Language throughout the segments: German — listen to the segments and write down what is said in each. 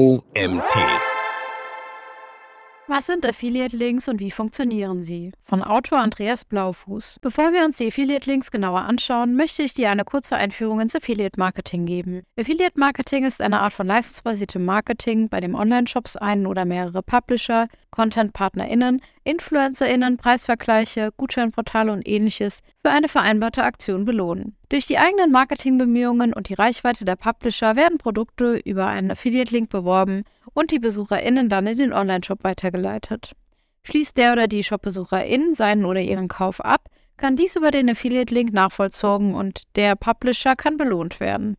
OMT. Was sind Affiliate-Links und wie funktionieren sie? Von Autor Andreas Blaufuß. Bevor wir uns die Affiliate-Links genauer anschauen, möchte ich dir eine kurze Einführung ins Affiliate-Marketing geben. Affiliate-Marketing ist eine Art von leistungsbasiertem Marketing, bei dem Online-Shops einen oder mehrere Publisher, Content-PartnerInnen, InfluencerInnen, Preisvergleiche, Gutscheinportale und ähnliches für eine vereinbarte Aktion belohnen. Durch die eigenen Marketingbemühungen und die Reichweite der Publisher werden Produkte über einen Affiliate-Link beworben und die BesucherInnen dann in den Online-Shop weitergeleitet. Schließt der oder die Shop-BesucherInnen seinen oder ihren Kauf ab, kann dies über den Affiliate-Link nachvollzogen und der Publisher kann belohnt werden.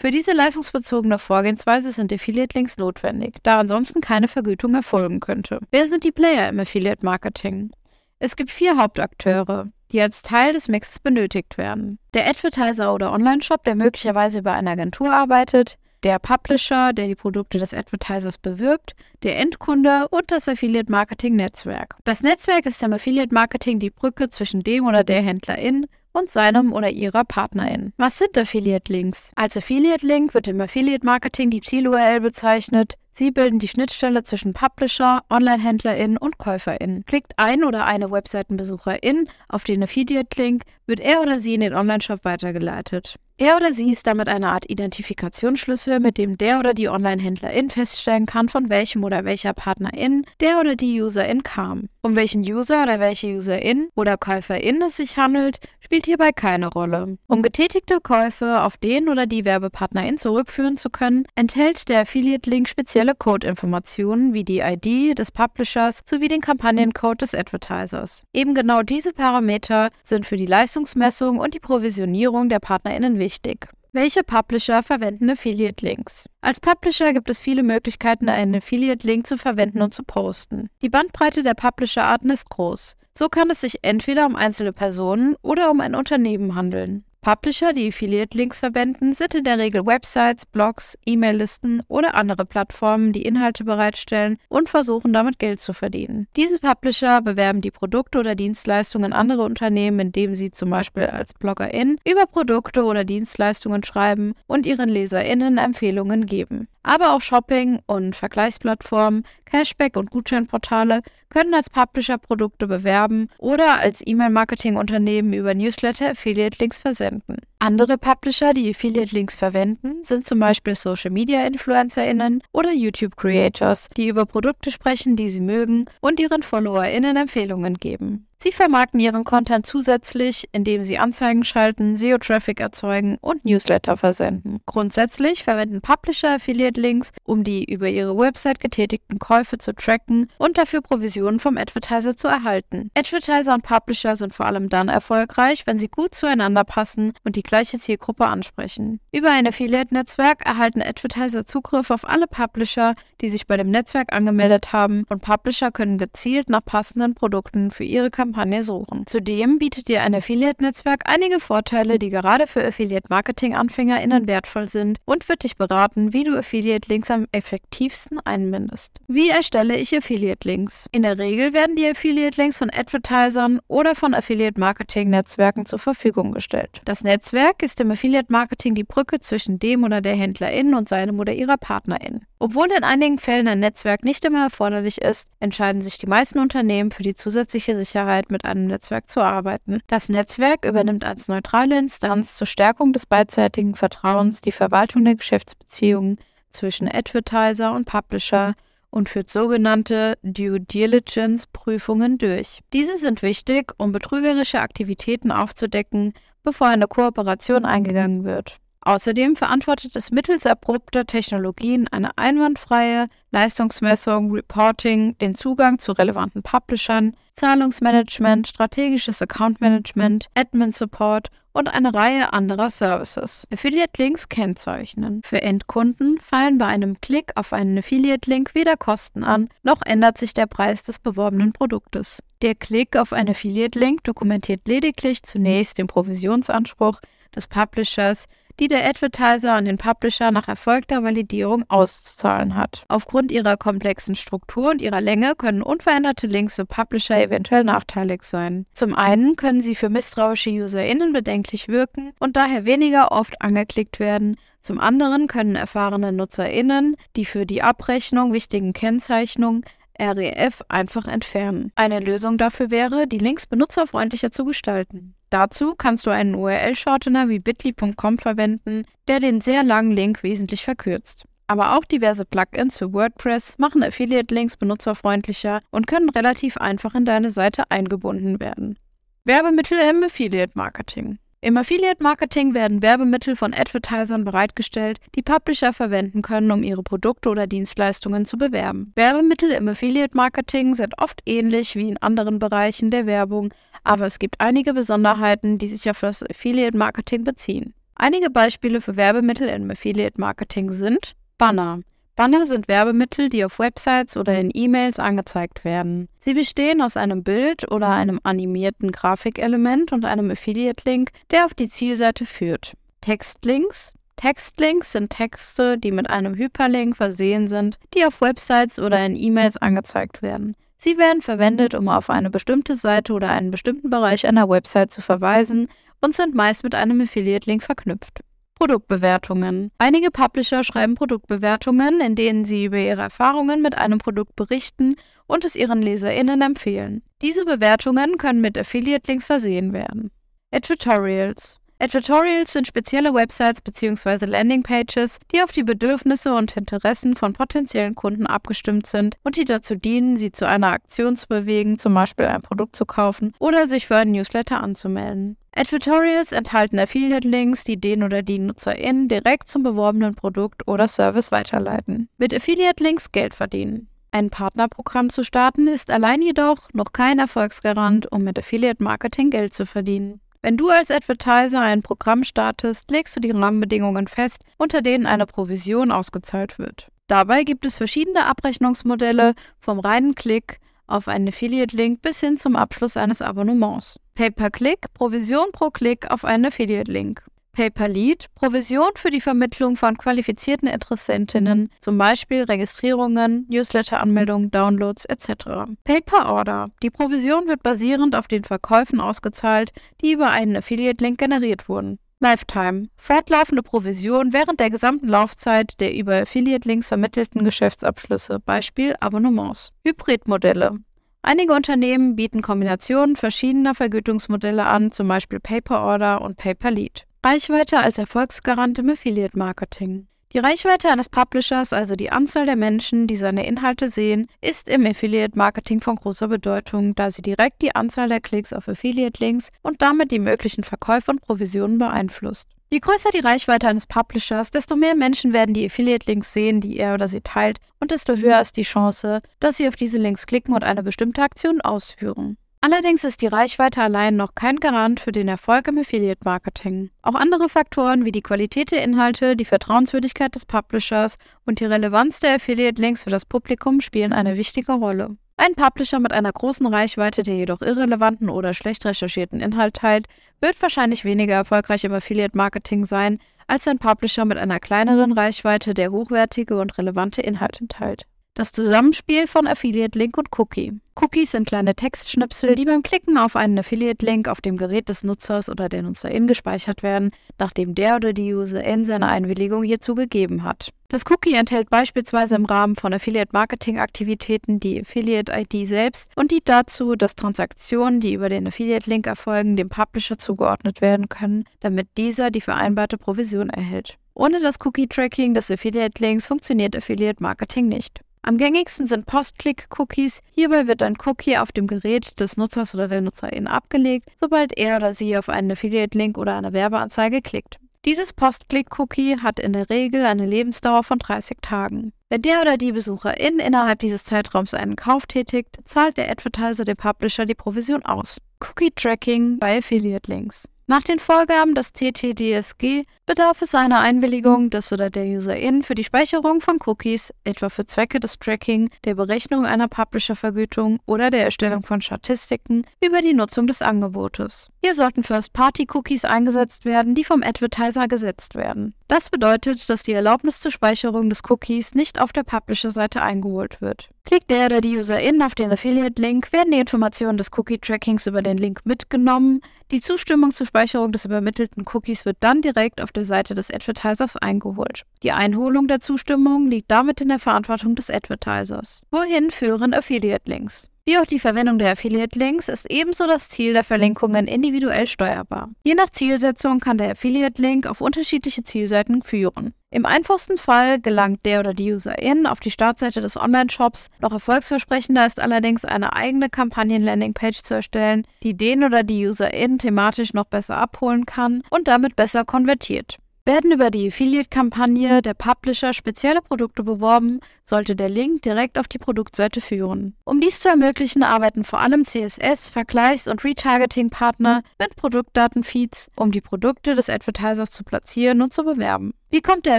Für diese leistungsbezogene Vorgehensweise sind Affiliate-Links notwendig, da ansonsten keine Vergütung erfolgen könnte. Wer sind die Player im Affiliate-Marketing? Es gibt vier Hauptakteure, die als Teil des Mixes benötigt werden. Der Advertiser oder Online-Shop, der möglicherweise über eine Agentur arbeitet, der Publisher, der die Produkte des Advertisers bewirbt, der Endkunde und das Affiliate Marketing Netzwerk. Das Netzwerk ist im Affiliate Marketing die Brücke zwischen dem oder der Händlerin und seinem oder ihrer Partnerin. Was sind Affiliate Links? Als Affiliate Link wird im Affiliate Marketing die Ziel-URL bezeichnet. Sie bilden die Schnittstelle zwischen Publisher, Online-HändlerInnen und KäuferInnen. Klickt ein oder eine Webseitenbesucherin auf den Affiliate-Link, wird er oder sie in den Online-Shop weitergeleitet. Er oder sie ist damit eine Art Identifikationsschlüssel, mit dem der oder die Online-Händlerin feststellen kann, von welchem oder welcher Partnerin der oder die Userin kam. Um welchen User oder welche Userin oder Käuferin es sich handelt, spielt hierbei keine Rolle. Um getätigte Käufe auf den oder die Werbepartnerin zurückführen zu können, enthält der Affiliate-Link spezielle Codeinformationen wie die ID des Publishers sowie den Kampagnencode des Advertisers. Eben genau diese Parameter sind für die Leistungsmessung und die Provisionierung der PartnerInnen wichtig. Welche Publisher verwenden Affiliate-Links? Als Publisher gibt es viele Möglichkeiten, einen Affiliate-Link zu verwenden und zu posten. Die Bandbreite der Publisher-Arten ist groß. So kann es sich entweder um einzelne Personen oder um ein Unternehmen handeln. Publisher, die Affiliate-Links verwenden, sind in der Regel Websites, Blogs, E-Mail-Listen oder andere Plattformen, die Inhalte bereitstellen und versuchen damit Geld zu verdienen. Diese Publisher bewerben die Produkte oder Dienstleistungen anderer Unternehmen, indem sie zum Beispiel als Bloggerin über Produkte oder Dienstleistungen schreiben und ihren LeserInnen Empfehlungen geben. Aber auch Shopping- und Vergleichsplattformen, Cashback- und Gutscheinportale können als Publisher Produkte bewerben oder als E-Mail-Marketing-Unternehmen über Newsletter-Affiliate-Links versenden. Andere Publisher, die Affiliate-Links verwenden, sind zum Beispiel Social-Media-InfluencerInnen oder YouTube-Creators, die über Produkte sprechen, die sie mögen und ihren FollowerInnen Empfehlungen geben. Sie vermarkten ihren Content zusätzlich, indem sie Anzeigen schalten, SEO-Traffic erzeugen und Newsletter versenden. Grundsätzlich verwenden Publisher Affiliate-Links, um die über ihre Website getätigten Käufe zu tracken und dafür Provisionen vom Advertiser zu erhalten. Advertiser und Publisher sind vor allem dann erfolgreich, wenn sie gut zueinander passen und die gleiche Zielgruppe ansprechen. Über ein Affiliate-Netzwerk erhalten Advertiser Zugriff auf alle Publisher, die sich bei dem Netzwerk angemeldet haben und Publisher können gezielt nach passenden Produkten für ihre Kampagne Kampagne suchen. Zudem bietet dir ein Affiliate-Netzwerk einige Vorteile, die gerade für Affiliate-Marketing-AnfängerInnen wertvoll sind und wird dich beraten, wie du Affiliate-Links am effektivsten einbindest. Wie erstelle ich Affiliate-Links? In der Regel werden die Affiliate-Links von Advertisern oder von Affiliate-Marketing-Netzwerken zur Verfügung gestellt. Das Netzwerk ist im Affiliate-Marketing die Brücke zwischen dem oder der HändlerIn und seinem oder ihrer PartnerIn. Obwohl in einigen Fällen ein Netzwerk nicht immer erforderlich ist, entscheiden sich die meisten Unternehmen für die zusätzliche Sicherheit, mit einem Netzwerk zu arbeiten. Das Netzwerk übernimmt als neutrale Instanz zur Stärkung des beidseitigen Vertrauens die Verwaltung der Geschäftsbeziehungen zwischen Advertiser und Publisher und führt sogenannte Due Diligence Prüfungen durch. Diese sind wichtig, um betrügerische Aktivitäten aufzudecken, bevor eine Kooperation eingegangen wird. Außerdem verantwortet es mittels erprobter Technologien eine einwandfreie Leistungsmessung, Reporting, den Zugang zu relevanten Publishern, Zahlungsmanagement, strategisches Accountmanagement, Admin Support und eine Reihe anderer Services. Affiliate-Links kennzeichnen. Für Endkunden fallen bei einem Klick auf einen Affiliate-Link weder Kosten an, noch ändert sich der Preis des beworbenen Produktes. Der Klick auf einen Affiliate-Link dokumentiert lediglich zunächst den Provisionsanspruch des Publishers, die der Advertiser an den Publisher nach erfolgter Validierung auszahlen hat. Aufgrund ihrer komplexen Struktur und ihrer Länge können unveränderte Links für Publisher eventuell nachteilig sein. Zum einen können sie für misstrauische UserInnen bedenklich wirken und daher weniger oft angeklickt werden. Zum anderen können erfahrene NutzerInnen die für die Abrechnung wichtigen Kennzeichnungen REF einfach entfernen. Eine Lösung dafür wäre, die Links benutzerfreundlicher zu gestalten. Dazu kannst du einen URL-Shortener wie bit.ly.com verwenden, der den sehr langen Link wesentlich verkürzt. Aber auch diverse Plugins für WordPress machen Affiliate-Links benutzerfreundlicher und können relativ einfach in deine Seite eingebunden werden. Werbemittel im Affiliate-Marketing. Im Affiliate-Marketing werden Werbemittel von Advertisern bereitgestellt, die Publisher verwenden können, um ihre Produkte oder Dienstleistungen zu bewerben. Werbemittel im Affiliate-Marketing sind oft ähnlich wie in anderen Bereichen der Werbung, aber es gibt einige Besonderheiten, die sich auf das Affiliate-Marketing beziehen. Einige Beispiele für Werbemittel im Affiliate-Marketing sind Banner. Banner sind Werbemittel, die auf Websites oder in E-Mails angezeigt werden. Sie bestehen aus einem Bild oder einem animierten Grafikelement und einem Affiliate-Link, der auf die Zielseite führt. Textlinks. Textlinks sind Texte, die mit einem Hyperlink versehen sind, die auf Websites oder in E-Mails angezeigt werden. Sie werden verwendet, um auf eine bestimmte Seite oder einen bestimmten Bereich einer Website zu verweisen und sind meist mit einem Affiliate-Link verknüpft. Produktbewertungen. Einige Publisher schreiben Produktbewertungen, in denen sie über ihre Erfahrungen mit einem Produkt berichten und es ihren LeserInnen empfehlen. Diese Bewertungen können mit Affiliate-Links versehen werden. Advertorials. Advertorials sind spezielle Websites bzw. Landingpages, die auf die Bedürfnisse und Interessen von potenziellen Kunden abgestimmt sind und die dazu dienen, sie zu einer Aktion zu bewegen, zum Beispiel ein Produkt zu kaufen oder sich für einen Newsletter anzumelden. Advertorials enthalten Affiliate-Links, die den oder die NutzerInnen direkt zum beworbenen Produkt oder Service weiterleiten. Mit Affiliate-Links Geld verdienen. Ein Partnerprogramm zu starten ist allein jedoch noch kein Erfolgsgarant, um mit Affiliate-Marketing Geld zu verdienen. Wenn du als Advertiser ein Programm startest, legst du die Rahmenbedingungen fest, unter denen eine Provision ausgezahlt wird. Dabei gibt es verschiedene Abrechnungsmodelle vom reinen Klick auf einen Affiliate-Link bis hin zum Abschluss eines Abonnements. Pay-per-Click, Provision pro Klick auf einen Affiliate-Link. Pay-per-Lead, Provision für die Vermittlung von qualifizierten Interessentinnen, zum Beispiel Registrierungen, Newsletter-Anmeldungen, Downloads etc. Pay-per-Order, die Provision wird basierend auf den Verkäufen ausgezahlt, die über einen Affiliate-Link generiert wurden. Lifetime, fortlaufende Provision während der gesamten Laufzeit der über Affiliate-Links vermittelten Geschäftsabschlüsse, Beispiel Abonnements. Hybridmodelle, Einige Unternehmen bieten Kombinationen verschiedener Vergütungsmodelle an, zum Beispiel Pay-per-Order und Pay-per-Lead. Reichweite als Erfolgsgarant im Affiliate Marketing. Die Reichweite eines Publishers, also die Anzahl der Menschen, die seine Inhalte sehen, ist im Affiliate Marketing von großer Bedeutung, da sie direkt die Anzahl der Klicks auf Affiliate Links und damit die möglichen Verkäufe und Provisionen beeinflusst. Je größer die Reichweite eines Publishers, desto mehr Menschen werden die Affiliate-Links sehen, die er oder sie teilt, und desto höher ist die Chance, dass sie auf diese Links klicken und eine bestimmte Aktion ausführen. Allerdings ist die Reichweite allein noch kein Garant für den Erfolg im Affiliate-Marketing. Auch andere Faktoren wie die Qualität der Inhalte, die Vertrauenswürdigkeit des Publishers und die Relevanz der Affiliate-Links für das Publikum spielen eine wichtige Rolle. Ein Publisher mit einer großen Reichweite, der jedoch irrelevanten oder schlecht recherchierten Inhalt teilt, wird wahrscheinlich weniger erfolgreich im Affiliate-Marketing sein als ein Publisher mit einer kleineren Reichweite, der hochwertige und relevante Inhalte teilt. Das Zusammenspiel von Affiliate-Link und Cookie. Cookies sind kleine Textschnipsel, die beim Klicken auf einen Affiliate-Link auf dem Gerät des Nutzers oder der Nutzerin gespeichert werden, nachdem der oder die Userin seine Einwilligung hierzu gegeben hat. Das Cookie enthält beispielsweise im Rahmen von Affiliate-Marketing-Aktivitäten die Affiliate-ID selbst und dient dazu, dass Transaktionen, die über den Affiliate-Link erfolgen, dem Publisher zugeordnet werden können, damit dieser die vereinbarte Provision erhält. Ohne das Cookie-Tracking des Affiliate-Links funktioniert Affiliate-Marketing nicht. Am gängigsten sind Post-Click-Cookies. Hierbei wird ein Cookie auf dem Gerät des Nutzers oder der Nutzerin abgelegt, sobald er oder sie auf einen Affiliate-Link oder eine Werbeanzeige klickt. Dieses Post-Click-Cookie hat in der Regel eine Lebensdauer von 30 Tagen. Wenn der oder die Besucherin innerhalb dieses Zeitraums einen Kauf tätigt, zahlt der Advertiser dem Publisher die Provision aus. Cookie-Tracking bei Affiliate-Links. Nach den Vorgaben des TTDSG bedarf es einer Einwilligung des oder der Userin für die Speicherung von Cookies, etwa für Zwecke des Tracking, der Berechnung einer Publisher-Vergütung oder der Erstellung von Statistiken über die Nutzung des Angebotes. Hier sollten First-Party-Cookies eingesetzt werden, die vom Advertiser gesetzt werden. Das bedeutet, dass die Erlaubnis zur Speicherung des Cookies nicht auf der Publisher-Seite eingeholt wird. Klickt der oder die Userin auf den Affiliate-Link, werden die Informationen des Cookie-Trackings über den Link mitgenommen. Die Zustimmung zur Speicherung des übermittelten Cookies wird dann direkt auf der Seite des Advertisers eingeholt. Die Einholung der Zustimmung liegt damit in der Verantwortung des Advertisers. Wohin führen Affiliate-Links? Wie auch die Verwendung der Affiliate-Links ist ebenso das Ziel der Verlinkungen individuell steuerbar. Je nach Zielsetzung kann der Affiliate-Link auf unterschiedliche Zielseiten führen. Im einfachsten Fall gelangt der oder die Userin auf die Startseite des Online-Shops. Noch erfolgsversprechender ist allerdings eine eigene Kampagnen-Landing-Page zu erstellen, die den oder die Userin thematisch noch besser abholen kann und damit besser konvertiert. Werden über die Affiliate-Kampagne der Publisher spezielle Produkte beworben, sollte der Link direkt auf die Produktseite führen. Um dies zu ermöglichen, arbeiten vor allem CSS, Vergleichs- und Retargeting-Partner mit Produktdatenfeeds, um die Produkte des Advertisers zu platzieren und zu bewerben. Wie kommt der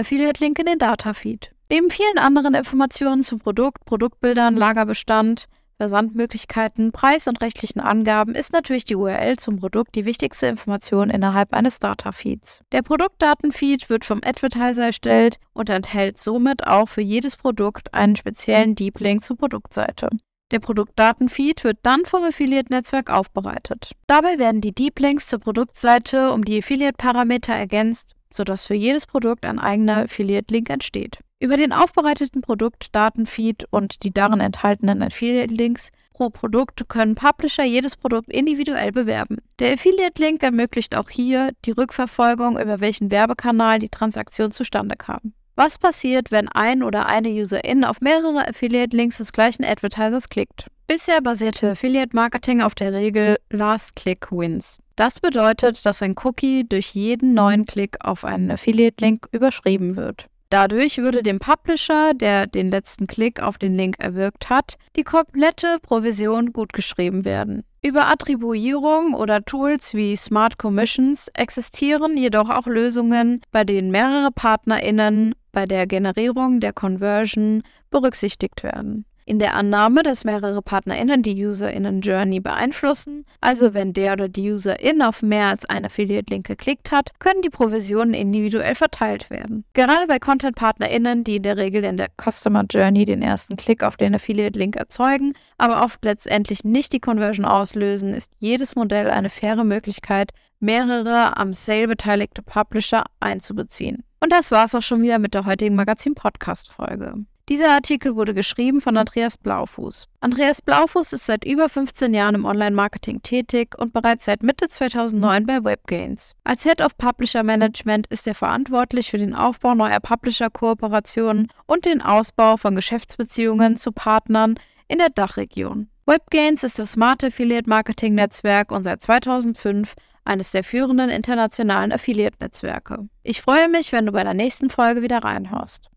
Affiliate-Link in den Datafeed? Neben vielen anderen Informationen zum Produkt, Produktbildern, Lagerbestand, Versandmöglichkeiten, Preis und rechtlichen Angaben ist natürlich die URL zum Produkt die wichtigste Information innerhalb eines Data-Feeds. Der Produktdatenfeed wird vom Advertiser erstellt und enthält somit auch für jedes Produkt einen speziellen Deep Link zur Produktseite. Der Produktdatenfeed wird dann vom Affiliate-Netzwerk aufbereitet. Dabei werden die Deep Links zur Produktseite um die Affiliate-Parameter ergänzt, sodass für jedes Produkt ein eigener Affiliate-Link entsteht. Über den aufbereiteten Produktdatenfeed und die darin enthaltenen Affiliate-Links pro Produkt können Publisher jedes Produkt individuell bewerben. Der Affiliate-Link ermöglicht auch hier die Rückverfolgung, über welchen Werbekanal die Transaktion zustande kam. Was passiert, wenn ein oder eine Userin auf mehrere Affiliate-Links des gleichen Advertisers klickt? Bisher basierte Affiliate-Marketing auf der Regel Last Click Wins. Das bedeutet, dass ein Cookie durch jeden neuen Klick auf einen Affiliate-Link überschrieben wird. Dadurch würde dem Publisher, der den letzten Klick auf den Link erwirkt hat, die komplette Provision gutgeschrieben werden. Über Attribuierung oder Tools wie Smart Commissions existieren jedoch auch Lösungen, bei denen mehrere PartnerInnen bei der Generierung der Conversion berücksichtigt werden in der Annahme, dass mehrere PartnerInnen die UserInnen-Journey beeinflussen. Also wenn der oder die UserIn auf mehr als einen Affiliate-Link geklickt hat, können die Provisionen individuell verteilt werden. Gerade bei Content-PartnerInnen, die in der Regel in der Customer Journey den ersten Klick auf den Affiliate-Link erzeugen, aber oft letztendlich nicht die Conversion auslösen, ist jedes Modell eine faire Möglichkeit, mehrere am Sale beteiligte Publisher einzubeziehen. Und das war's auch schon wieder mit der heutigen Magazin-Podcast-Folge. Dieser Artikel wurde geschrieben von Andreas Blaufuß. Andreas Blaufuß ist seit über 15 Jahren im Online-Marketing tätig und bereits seit Mitte 2009 bei WebGains. Als Head of Publisher Management ist er verantwortlich für den Aufbau neuer Publisher-Kooperationen und den Ausbau von Geschäftsbeziehungen zu Partnern in der Dachregion. WebGains ist das smarte Affiliate-Marketing-Netzwerk und seit 2005 eines der führenden internationalen Affiliate-Netzwerke. Ich freue mich, wenn du bei der nächsten Folge wieder reinhörst.